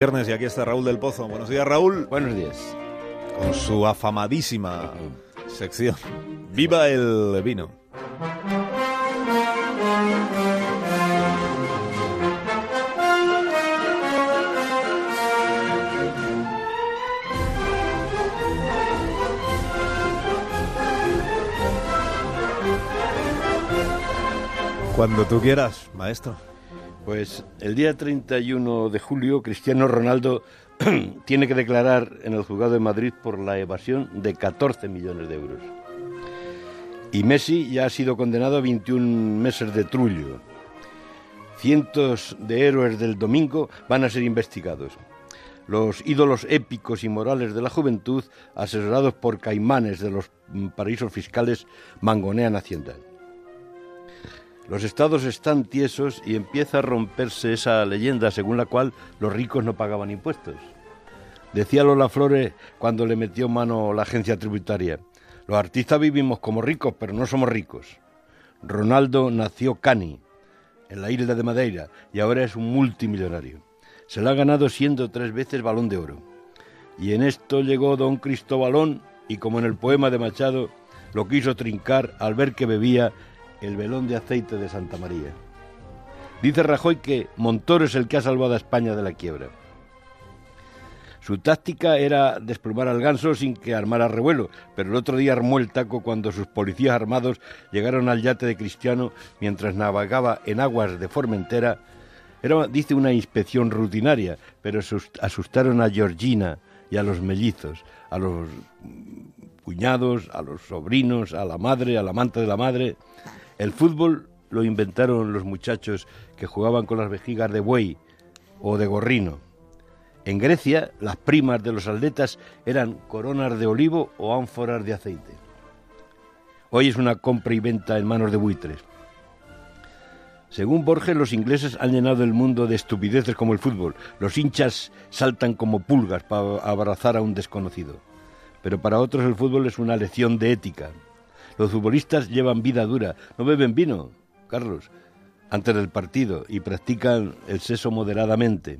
Viernes y aquí está Raúl del Pozo. Buenos días, Raúl. Buenos días. Con su afamadísima sección. ¡Viva el vino! Cuando tú quieras, maestro. Pues el día 31 de julio, Cristiano Ronaldo tiene que declarar en el juzgado de Madrid por la evasión de 14 millones de euros. Y Messi ya ha sido condenado a 21 meses de trullo. Cientos de héroes del domingo van a ser investigados. Los ídolos épicos y morales de la juventud, asesorados por caimanes de los paraísos fiscales, mangonean Hacienda. Los estados están tiesos y empieza a romperse esa leyenda según la cual los ricos no pagaban impuestos. Decía Lola Flores cuando le metió mano la agencia tributaria. Los artistas vivimos como ricos, pero no somos ricos. Ronaldo nació cani, en la isla de Madeira, y ahora es un multimillonario. Se lo ha ganado siendo tres veces balón de oro. Y en esto llegó don Cristobalón y como en el poema de Machado, lo quiso trincar al ver que bebía el velón de aceite de Santa María. Dice Rajoy que Montoro es el que ha salvado a España de la quiebra. Su táctica era desplumar al ganso sin que armara revuelo, pero el otro día armó el taco cuando sus policías armados llegaron al yate de Cristiano mientras navegaba en aguas de Formentera. Era, dice, una inspección rutinaria, pero asustaron a Georgina y a los mellizos, a los cuñados, a los sobrinos, a la madre, a la amante de la madre. El fútbol lo inventaron los muchachos que jugaban con las vejigas de buey o de gorrino. En Grecia, las primas de los atletas eran coronas de olivo o ánforas de aceite. Hoy es una compra y venta en manos de buitres. Según Borges, los ingleses han llenado el mundo de estupideces como el fútbol. Los hinchas saltan como pulgas para abrazar a un desconocido. Pero para otros el fútbol es una lección de ética. Los futbolistas llevan vida dura, no beben vino, Carlos, antes del partido y practican el sexo moderadamente.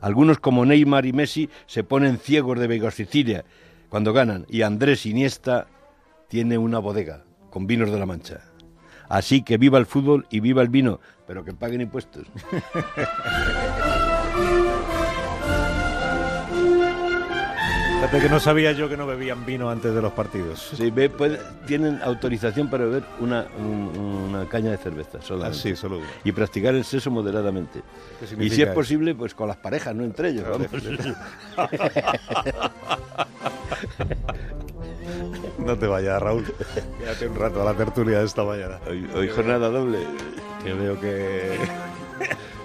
Algunos como Neymar y Messi se ponen ciegos de Vega Sicilia cuando ganan y Andrés Iniesta tiene una bodega con vinos de la Mancha. Así que viva el fútbol y viva el vino, pero que paguen impuestos. Fíjate que no sabía yo que no bebían vino antes de los partidos. Sí, pues, tienen autorización para beber una, una caña de cerveza Ah, sí, solo Y practicar el sexo moderadamente. Y si es posible, pues con las parejas, no entre ellos. no te vayas, Raúl. Quédate un rato a la tertulia de esta mañana. Hoy, hoy jornada doble. Que veo que